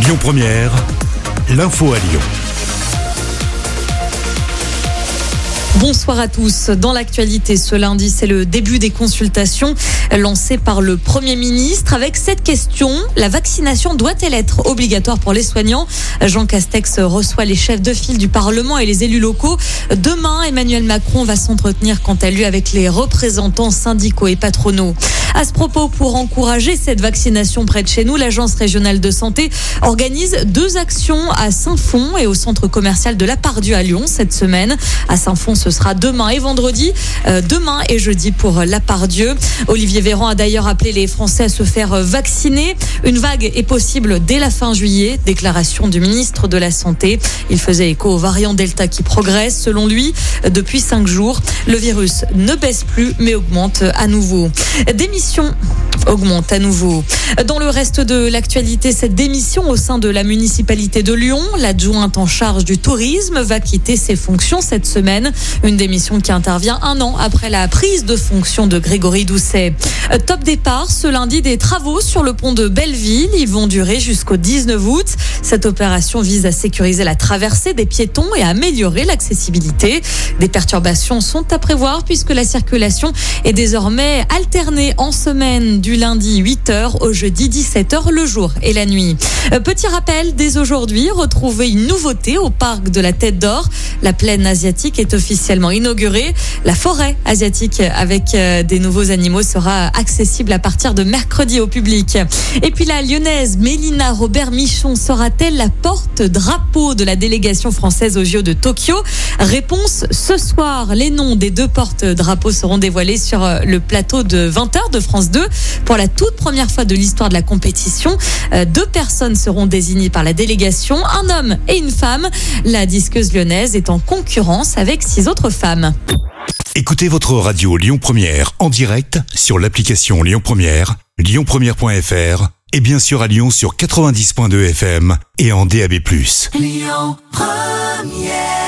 Lyon Première, l'info à Lyon. Bonsoir à tous. Dans l'actualité ce lundi, c'est le début des consultations lancées par le Premier ministre avec cette question. La vaccination doit-elle être obligatoire pour les soignants? Jean Castex reçoit les chefs de file du Parlement et les élus locaux. Demain, Emmanuel Macron va s'entretenir quant à lui avec les représentants syndicaux et patronaux. À ce propos, pour encourager cette vaccination près de chez nous, l'Agence régionale de santé organise deux actions à Saint-Fond et au centre commercial de la Pardieu à Lyon cette semaine. À Saint-Fond, ce sera demain et vendredi, euh, demain et jeudi pour la Pardieu. Olivier Véran a d'ailleurs appelé les Français à se faire vacciner. Une vague est possible dès la fin juillet, déclaration du ministre de la Santé. Il faisait écho au variant Delta qui progresse, selon lui, depuis cinq jours. Le virus ne baisse plus, mais augmente à nouveau émission augmente à nouveau. Dans le reste de l'actualité, cette démission au sein de la municipalité de Lyon, l'adjointe en charge du tourisme va quitter ses fonctions cette semaine. Une démission qui intervient un an après la prise de fonction de Grégory Doucet. Top départ ce lundi des travaux sur le pont de Belleville. Ils vont durer jusqu'au 19 août. Cette opération vise à sécuriser la traversée des piétons et à améliorer l'accessibilité. Des perturbations sont à prévoir puisque la circulation est désormais alternée en semaine lundi 8h au jeudi 17h le jour et la nuit. Euh, petit rappel, dès aujourd'hui, retrouvez une nouveauté au parc de la Tête d'Or. La plaine asiatique est officiellement inaugurée. La forêt asiatique avec euh, des nouveaux animaux sera accessible à partir de mercredi au public. Et puis la lyonnaise Mélina Robert Michon sera-t-elle la porte-drapeau de la délégation française aux Jeux de Tokyo? Réponse ce soir. Les noms des deux porte-drapeaux seront dévoilés sur euh, le plateau de 20h de France 2 pour la toute première fois de l'histoire de la compétition. Euh, deux personnes seront désignées par la délégation, un homme et une femme. La disqueuse lyonnaise est en concurrence avec six autres femmes. Écoutez votre radio Lyon Première en direct sur l'application Lyon Première, lyonpremière.fr et bien sûr à Lyon sur 90.2 FM et en DAB+. Lyon Première